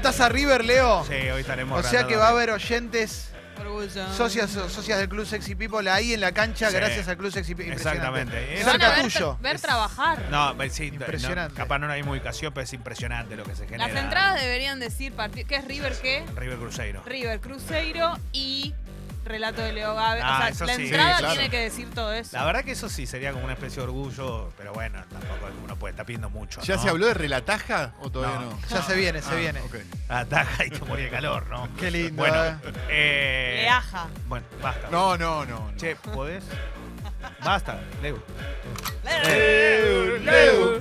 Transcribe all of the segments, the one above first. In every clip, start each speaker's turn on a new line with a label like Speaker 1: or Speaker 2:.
Speaker 1: la taza River, Leo.
Speaker 2: Sí, hoy estaremos
Speaker 1: O sea que va a haber oyentes,
Speaker 3: Orgullo.
Speaker 1: socias, socias del Club Sexy People ahí en la cancha
Speaker 2: Sí.
Speaker 1: gracias al Club Sexy People.
Speaker 2: Exactamente.
Speaker 3: Van a
Speaker 1: Cerca
Speaker 3: ver,
Speaker 1: tuyo.
Speaker 3: ver
Speaker 2: Es-
Speaker 3: trabajar.
Speaker 2: No, pues sí,
Speaker 1: Impresionante.
Speaker 2: no, capaz no hay ubicación, pero es impresionante lo que se genera.
Speaker 3: Las entradas deberían decir ¿qué es River qué?
Speaker 2: River Cruzeiro.
Speaker 3: River Cruzeiro y relato de Leo Gávez.
Speaker 2: Ah,
Speaker 3: o sea,
Speaker 2: eso
Speaker 3: la
Speaker 2: sí.
Speaker 3: entrada
Speaker 4: Sí, claro.
Speaker 3: tiene que decir todo eso.
Speaker 2: La verdad que eso sí sería como una especie de orgullo, pero bueno, tampoco uno puede estar pidiendo mucho.
Speaker 4: ¿Ya
Speaker 2: ¿no?
Speaker 4: se habló de relataja o todavía
Speaker 2: No.
Speaker 4: no?
Speaker 1: Ya se viene, se
Speaker 4: Ah,
Speaker 1: viene.
Speaker 4: ok.
Speaker 2: Ataja y te morí de calor, ¿no?
Speaker 1: Qué lindo.
Speaker 2: Bueno,
Speaker 1: eh.
Speaker 2: eh,
Speaker 3: Leaja.
Speaker 2: Bueno, basta.
Speaker 4: No, no, no. no.
Speaker 2: Che, ¿podés? Basta, Leo.
Speaker 1: Leu, Leu.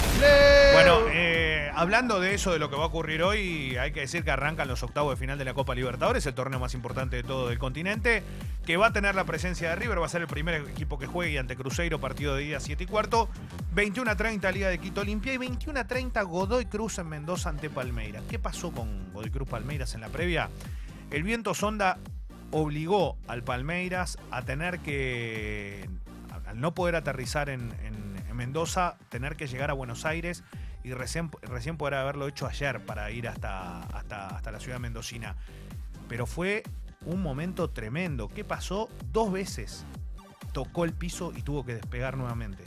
Speaker 2: Bueno, eh, hablando de eso, de lo que va a ocurrir hoy, hay que decir que arrancan los octavos de final de la Copa Libertadores, el torneo más importante de todo el continente, que va a tener la presencia de River, va a ser el primer equipo que juegue ante Cruzeiro, partido de día 7 y cuarto, 21 a 30 Liga de Quito Olimpia y 21 a 30 Godoy Cruz en Mendoza ante Palmeiras. ¿Qué pasó con Godoy Cruz Palmeiras en la previa? El viento sonda obligó al Palmeiras a tener que, al no poder aterrizar en Mendoza, tener que llegar a Buenos Aires y recién, recién poder haberlo hecho ayer para ir hasta, hasta, hasta la ciudad mendocina. Pero fue un momento tremendo. ¿Qué pasó? Dos veces tocó el piso y tuvo que despegar nuevamente,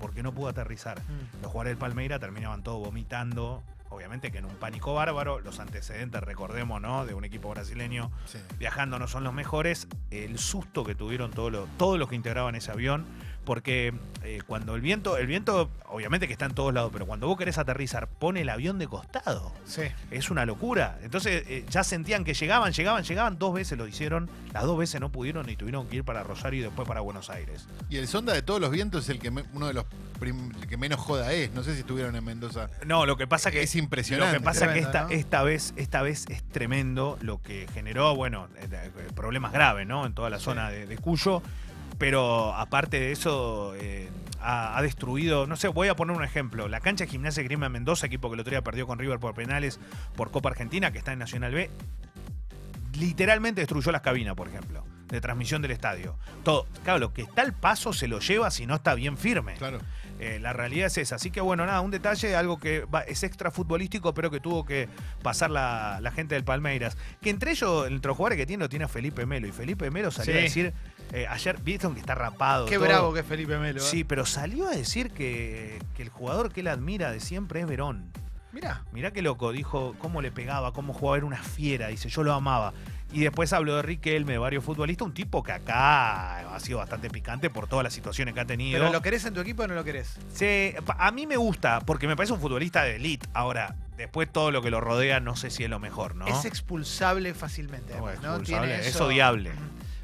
Speaker 2: porque no pudo aterrizar.
Speaker 1: Mm.
Speaker 2: Los jugadores del Palmeira terminaban todos vomitando. Obviamente que en un pánico bárbaro, los antecedentes, recordemos, ¿no? De un equipo brasileño
Speaker 4: Sí.
Speaker 2: viajando no son los mejores. El susto que tuvieron todos los, todos los que integraban ese avión, porque eh, cuando el viento, el viento, obviamente que está en todos lados, pero cuando vos querés aterrizar, pone el avión de costado.
Speaker 1: Sí.
Speaker 2: Es una locura. Entonces eh, ya sentían que llegaban, llegaban, llegaban. Dos veces lo hicieron, las dos veces no pudieron y tuvieron que ir para Rosario y después para Buenos Aires.
Speaker 4: Y el sonda de todos los vientos es el que me- uno de los el que menos joda es. No sé si estuvieron en Mendoza.
Speaker 2: No, lo que pasa que
Speaker 4: Es impresionante.
Speaker 2: Lo que pasa
Speaker 1: Tremendo,
Speaker 2: que esta,
Speaker 1: ¿no?
Speaker 2: esta vez, esta vez es tremendo lo que generó, bueno, eh, problemas graves, ¿no? En toda la zona de, de Cuyo. Pero aparte de eso, eh, ha, ha destruido, no sé, voy a poner un ejemplo. La cancha de gimnasia Grima Mendoza, equipo que el otro día perdió con River por penales por Copa Argentina, que está en Nacional B, literalmente destruyó las cabinas, por ejemplo, de transmisión del estadio. Todo. Claro, lo que está al paso se lo lleva si no está bien firme.
Speaker 4: Claro.
Speaker 2: Eh, la realidad es esa. Así que bueno, nada, un detalle, algo que va- es extra futbolístico, pero que tuvo que pasar la, la gente del Palmeiras. Que entre ellos, entre los jugadores que tiene, lo tiene a Felipe Melo. Y Felipe Melo salió
Speaker 1: Sí.
Speaker 2: a decir, eh, ayer, vieron que está rapado.
Speaker 1: Qué
Speaker 2: todo.
Speaker 1: bravo que es Felipe Melo. ¿eh?
Speaker 2: Sí, pero salió a decir que, que el jugador que él admira de siempre es Verón.
Speaker 1: Mirá.
Speaker 2: Mirá qué loco, dijo cómo le pegaba, cómo jugaba, era una fiera, dice, yo lo amaba. Y después habló de Riquelme, de varios futbolistas, un tipo que acá ha sido bastante picante por todas las situaciones que ha tenido.
Speaker 1: ¿Pero lo querés en tu equipo o no lo querés?
Speaker 2: Sí, a mí me gusta, porque me parece un futbolista de elite. Ahora, después todo lo que lo rodea, no sé si es lo mejor, ¿no?
Speaker 1: Es expulsable fácilmente.
Speaker 2: No,
Speaker 1: además, ¿no?
Speaker 2: expulsable,
Speaker 1: Tiene
Speaker 2: es
Speaker 1: eso-
Speaker 2: odiable.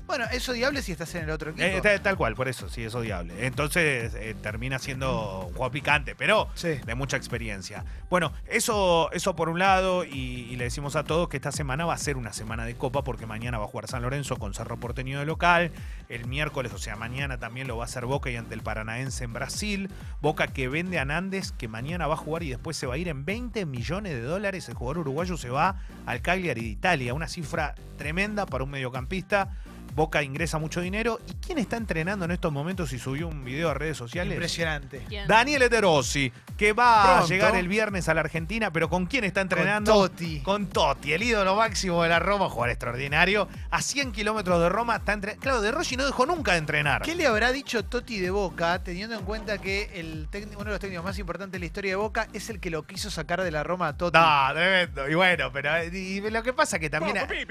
Speaker 1: Bueno, es odiable si estás en el otro equipo.
Speaker 2: Eh, tal, tal cual, por eso, sí, es odiable. Entonces eh, termina siendo un juego picante, pero
Speaker 1: Sí.
Speaker 2: de mucha experiencia. Bueno, eso, eso por un lado, y, y le decimos a todos que esta semana va a ser una semana de copa, porque mañana va a jugar San Lorenzo con Cerro Porteño de local. El miércoles, o sea, mañana también lo va a hacer Boca y ante el Paranaense en Brasil. Boca que vende a Nández, que mañana va a jugar y después se va a ir en 20 millones de dólares. El jugador uruguayo se va al Cagliari de Italia, una cifra tremenda para un mediocampista. Boca ingresa mucho dinero. ¿Y quién está entrenando en estos momentos y subió un video a redes sociales?
Speaker 1: Impresionante.
Speaker 3: ¿Quién?
Speaker 2: Daniel Eterossi, que va a llegar el viernes a la Argentina, pero ¿con quién está entrenando?
Speaker 1: Con Totti.
Speaker 2: Con Totti, el ídolo máximo de la Roma, jugador extraordinario. A 100 kilómetros de Roma está entrenando. Claro, De Rossi no dejó nunca de entrenar.
Speaker 1: ¿Qué le habrá dicho Totti de Boca, teniendo en cuenta que el uno de los técnicos más importantes de la historia de Boca es el que lo quiso sacar de la Roma a Totti?
Speaker 2: No, tremendo. Y bueno, pero eh, y lo que pasa que también. Sí,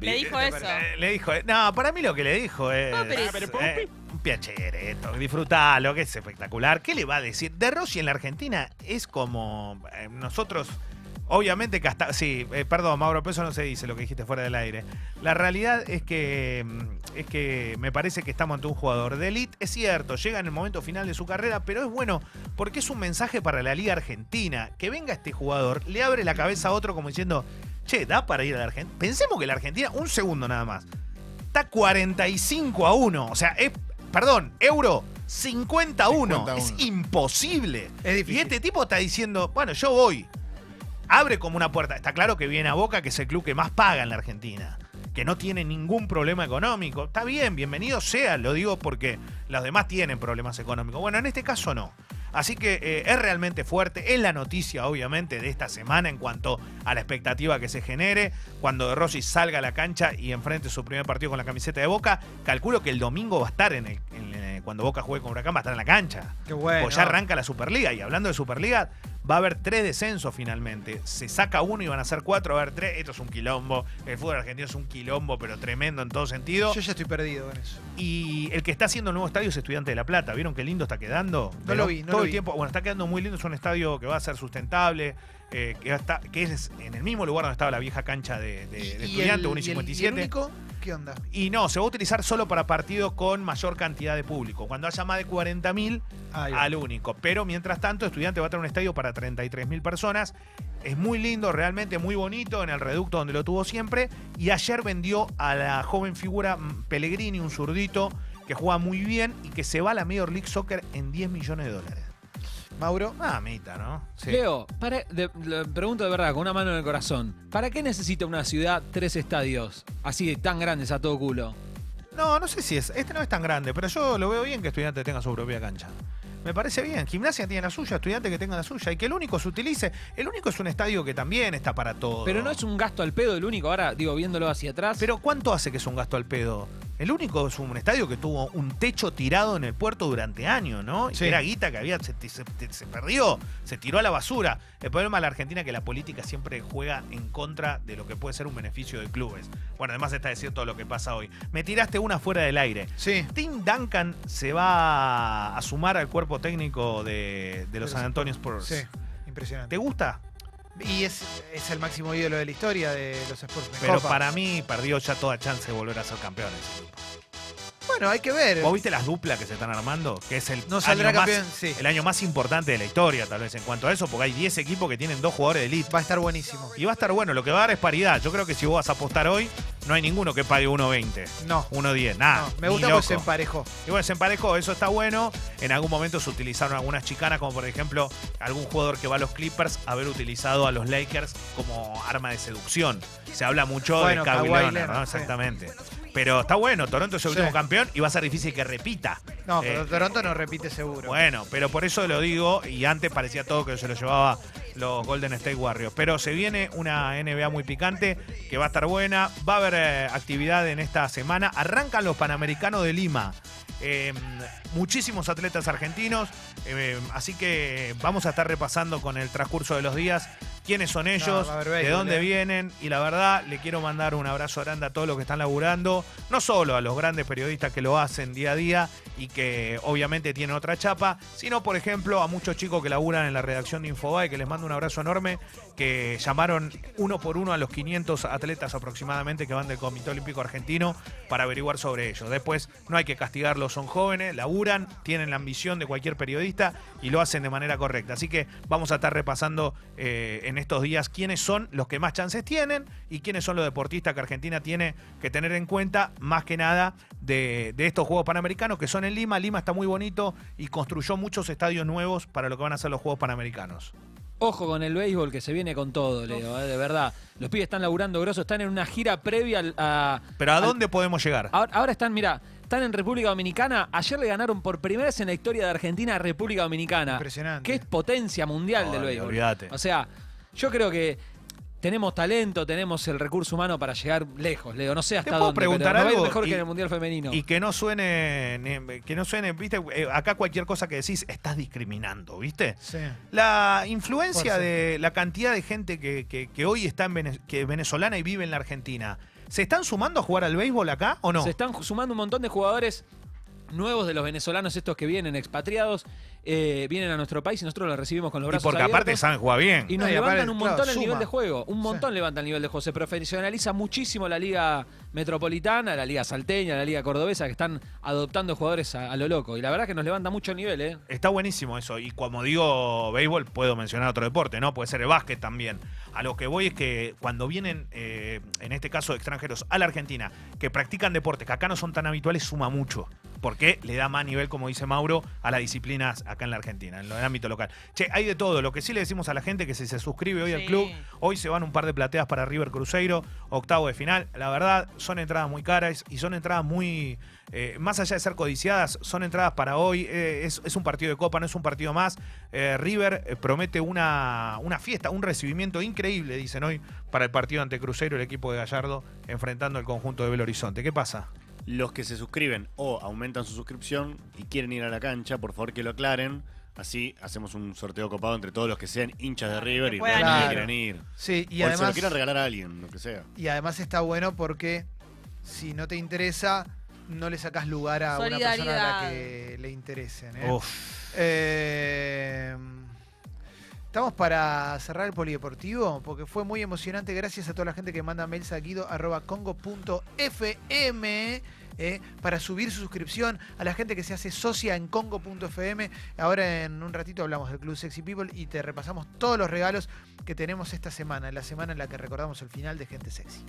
Speaker 3: Le dijo eso.
Speaker 2: Le dijo. No, para mí lo que le dijo es.
Speaker 3: Popis.
Speaker 2: eh, un piacere esto, disfrutalo, que es espectacular. ¿Qué le va a decir? De Rossi en la Argentina es como eh, nosotros. Obviamente que hasta. Sí, eh, perdón, Mauro, pero eso no se dice lo que dijiste fuera del aire. La realidad es que. mm, Es que me parece que estamos ante un jugador de elite. Es cierto, llega en el momento final de su carrera, pero es bueno porque es un mensaje para la Liga Argentina. Que venga este jugador, le abre la cabeza a otro como diciendo. Che, da para ir a la Argentina. Pensemos que la Argentina, un segundo nada más, está 45 a 1. O sea, es, perdón, euro 50 a 1.
Speaker 4: 50 a
Speaker 2: Es
Speaker 4: 1.
Speaker 2: imposible.
Speaker 1: Es difícil.
Speaker 2: Y este tipo está diciendo, bueno, yo voy. Abre como una puerta. Está claro que viene a Boca, que es el club que más paga en la Argentina. Que no tiene ningún problema económico. Está bien, bienvenido sea. Lo digo porque los demás tienen problemas económicos. Bueno, en este caso no. Así que eh, es realmente fuerte, es la noticia obviamente de esta semana en cuanto a la expectativa que se genere. Cuando De Rossi salga a la cancha y enfrente su primer partido con la camiseta de Boca, calculo que el domingo va a estar en el, en el- cuando Boca juegue con Huracán, va a estar en la cancha.
Speaker 1: Qué bueno.
Speaker 2: Pues ya arranca la Superliga. Y hablando de Superliga, va a haber tres descensos finalmente. Se saca uno y van a ser cuatro, va a haber tres. Esto es un quilombo. El fútbol argentino es un quilombo, pero tremendo en todo sentido.
Speaker 1: Yo ya estoy perdido con eso.
Speaker 2: Y el que está haciendo el nuevo estadio es Estudiante de La Plata. ¿Vieron qué lindo está quedando?
Speaker 1: No
Speaker 2: Pero
Speaker 1: lo vi, no
Speaker 2: Todo
Speaker 1: lo
Speaker 2: el
Speaker 1: vi.
Speaker 2: tiempo. Bueno, está quedando muy lindo. Es un estadio que va a ser sustentable. Eh, que, va a estar- que es en el mismo lugar donde estaba la vieja cancha de, de, de
Speaker 1: ¿Y
Speaker 2: Estudiante,
Speaker 1: el-
Speaker 2: 1 y
Speaker 1: y el- y el
Speaker 2: 57.
Speaker 1: único? ¿Qué onda?
Speaker 2: Y no, se va a utilizar solo para partidos con mayor cantidad de público. Cuando haya más de 40.000,
Speaker 1: Ahí va.
Speaker 2: al único. Pero mientras tanto, Estudiante va a tener un estadio para 33.000 personas. Es muy lindo, realmente muy bonito, en el reducto donde lo tuvo siempre. Y ayer vendió a la joven figura mm, Pellegrini, un zurdito que juega muy bien y que se va a la Major League Soccer en 10 millones de dólares.
Speaker 1: Mauro.
Speaker 2: Mamita, ¿no? Sí.
Speaker 5: Leo, para, de- le pregunto de verdad, con una mano en el corazón. ¿Para qué necesita una ciudad tres estadios así de tan grandes a todo culo?
Speaker 2: No, no sé si es. Este no es tan grande, pero yo lo veo bien que Estudiante tenga su propia cancha. Me parece bien. Gimnasia tiene la suya, Estudiante que tenga la suya. Y que el único se utilice. El único es un estadio que también está para todo.
Speaker 5: Pero no es un gasto al pedo el único, ahora digo, viéndolo hacia atrás.
Speaker 2: Pero ¿cuánto hace que es un gasto al pedo? El único es un estadio que tuvo un techo tirado en el puerto durante años, ¿no? Y
Speaker 1: Sí.
Speaker 2: era guita que había, se, se- se perdió, se tiró a la basura. El problema de la Argentina es que la política siempre juega en contra de lo que puede ser un beneficio de clubes. Bueno, además está decir todo lo que pasa hoy. Me tiraste una fuera del aire.
Speaker 1: Sí.
Speaker 2: Tim Duncan se va a sumar al cuerpo técnico de, de los San Antonio Spurs.
Speaker 1: Sí. Impresionante.
Speaker 2: ¿Te gusta?
Speaker 1: Y es, es el máximo ídolo de la historia de los Spurs.
Speaker 2: Pero
Speaker 1: copa.
Speaker 2: para mí perdió ya toda chance de volver a ser campeones.
Speaker 1: Bueno, hay que ver.
Speaker 2: ¿Vos viste las duplas que se están armando? Que es el,
Speaker 1: No saldrá
Speaker 2: año,
Speaker 1: campeón,
Speaker 2: más,
Speaker 1: sí.
Speaker 2: el año más importante de la historia, tal vez, en cuanto a eso, porque hay 10 equipos que tienen dos jugadores de elite.
Speaker 1: Va a estar buenísimo.
Speaker 2: Y va a estar bueno, lo que va a dar es paridad. Yo creo que si vos vas a apostar hoy, no hay ninguno que pague 1.20,
Speaker 1: No.
Speaker 2: 1.10, nada.
Speaker 1: no, me gusta porque se emparejó.
Speaker 2: Y bueno, se emparejó, eso está bueno. En algún momento se utilizaron algunas chicanas, como por ejemplo algún jugador que va a los Clippers, haber utilizado a los Lakers como arma de seducción. Se habla mucho
Speaker 1: Bueno,
Speaker 2: de Kawhi Leonard, ¿no? Exactamente. Pero está bueno, Toronto es el último campeón y va a ser difícil que repita.
Speaker 1: No, pero
Speaker 2: Eh,
Speaker 1: Toronto no repite seguro.
Speaker 2: Bueno, pero por eso lo digo, y antes parecía todo que se lo llevaba los Golden State Warriors. Pero se viene una NBA muy picante, que va a estar buena, va a haber eh, actividad en esta semana. Arrancan los Panamericanos de Lima. Eh, muchísimos atletas argentinos, eh, así que vamos a estar repasando con el transcurso de los días quiénes son ellos, de dónde
Speaker 1: eh.
Speaker 2: vienen, y la verdad le quiero mandar un abrazo grande a todos los que están laburando, no solo a los grandes periodistas que lo hacen día a día y que obviamente tienen otra chapa, sino por ejemplo a muchos chicos que laburan en la redacción de Infobae, que les mando un abrazo enorme, que llamaron uno por uno a los 500 atletas aproximadamente que van del Comité Olímpico Argentino para averiguar sobre ellos. Después no hay que castigarlos, son jóvenes, laburan, tienen la ambición de cualquier periodista y lo hacen de manera correcta. Así que vamos a estar repasando eh, en estos días quiénes son los que más chances tienen y quiénes son los deportistas que Argentina tiene que tener en cuenta, más que nada, de, de estos Juegos Panamericanos que son en Lima. Lima está muy bonito y construyó muchos estadios nuevos para lo que van a ser los Juegos Panamericanos.
Speaker 5: Ojo con el béisbol que se viene con todo, Leo, eh, de verdad. Los pibes están laburando grosso, están en una gira previa al- a...
Speaker 2: Pero ¿a
Speaker 5: al-
Speaker 2: dónde podemos llegar?
Speaker 5: Ahora, ahora están, mira, están en República Dominicana. Ayer le ganaron por primera vez en la historia de Argentina a República Dominicana.
Speaker 1: Impresionante.
Speaker 5: Que es potencia mundial del béisbol.
Speaker 2: olvídate.
Speaker 5: O sea, yo creo que tenemos talento, tenemos el recurso humano para llegar lejos, Leo. No sé hasta
Speaker 2: puedo
Speaker 5: dónde,
Speaker 2: preguntar
Speaker 5: pero
Speaker 2: algo?
Speaker 5: mejor
Speaker 2: Y-
Speaker 5: que en el Mundial Femenino.
Speaker 2: Y que no suene, ne- que no suene, viste, Eh, acá cualquier cosa que decís estás discriminando, ¿viste?
Speaker 1: Sí.
Speaker 2: La influencia de la cantidad de gente que, que- que hoy está en Vene- que es venezolana y vive en la Argentina, ¿se están sumando a jugar al béisbol acá o no?
Speaker 5: Se están sumando un montón de jugadores nuevos de los venezolanos, estos que vienen expatriados, eh, vienen a nuestro país y nosotros los recibimos con los
Speaker 2: y
Speaker 5: brazos
Speaker 2: porque aparte
Speaker 5: abiertos.
Speaker 2: saben jugar bien.
Speaker 5: Y nos
Speaker 1: No, y
Speaker 5: levantan
Speaker 1: aparte,
Speaker 5: un
Speaker 1: claro,
Speaker 5: montón el
Speaker 1: suma.
Speaker 5: nivel de juego. Un montón
Speaker 1: Sí.
Speaker 5: levanta el nivel de juego. Se profesionaliza muchísimo la liga metropolitana, la liga salteña, la liga cordobesa, que están adoptando jugadores a, a lo loco. Y la verdad que nos levanta mucho el nivel, ¿eh?
Speaker 2: Está buenísimo eso. Y como digo béisbol, puedo mencionar otro deporte, ¿no? Puede ser el básquet también. A lo que voy es que cuando vienen, eh, en este caso, extranjeros a la Argentina, que practican deportes que acá no son tan habituales, suma mucho. Porque le da más nivel, como dice Mauro, a las disciplinas acá en la Argentina, en el ámbito local. Che, hay de todo. Lo que sí le decimos a la gente que si se suscribe hoy al club, hoy se van un par de plateas para River Cruzeiro, octavo de final. La verdad, son entradas muy caras y son entradas muy, eh, más allá de ser codiciadas, son entradas para hoy. eh, es, es un partido de Copa, no es un partido más. Eh, River promete una, una fiesta, un recibimiento increíble, dicen hoy, para el partido ante Cruzeiro, el equipo de Gallardo, enfrentando el conjunto de Belo Horizonte. ¿Qué pasa?
Speaker 6: Los que se suscriben o aumentan su suscripción y quieren ir a la cancha, por favor que lo aclaren. Así hacemos un sorteo copado entre todos los que sean hinchas de River y realmente
Speaker 1: ir.
Speaker 6: quieran ir.
Speaker 1: Sí, y
Speaker 6: o se lo
Speaker 1: además,
Speaker 6: quieran regalar a alguien, lo que sea.
Speaker 1: y además está bueno porque si no te interesa, no le sacás lugar a una persona a la que le interesen. ¿eh?
Speaker 2: Uf.
Speaker 1: Eh, Estamos para cerrar el polideportivo porque fue muy emocionante. Gracias a toda la gente que manda mails a guido.congo.fm eh, para subir su suscripción. A la gente que se hace socia en congo.fm. Ahora en un ratito hablamos del Club Sexy People y te repasamos todos los regalos que tenemos esta semana, la semana en la que recordamos el final de Gente Sexy.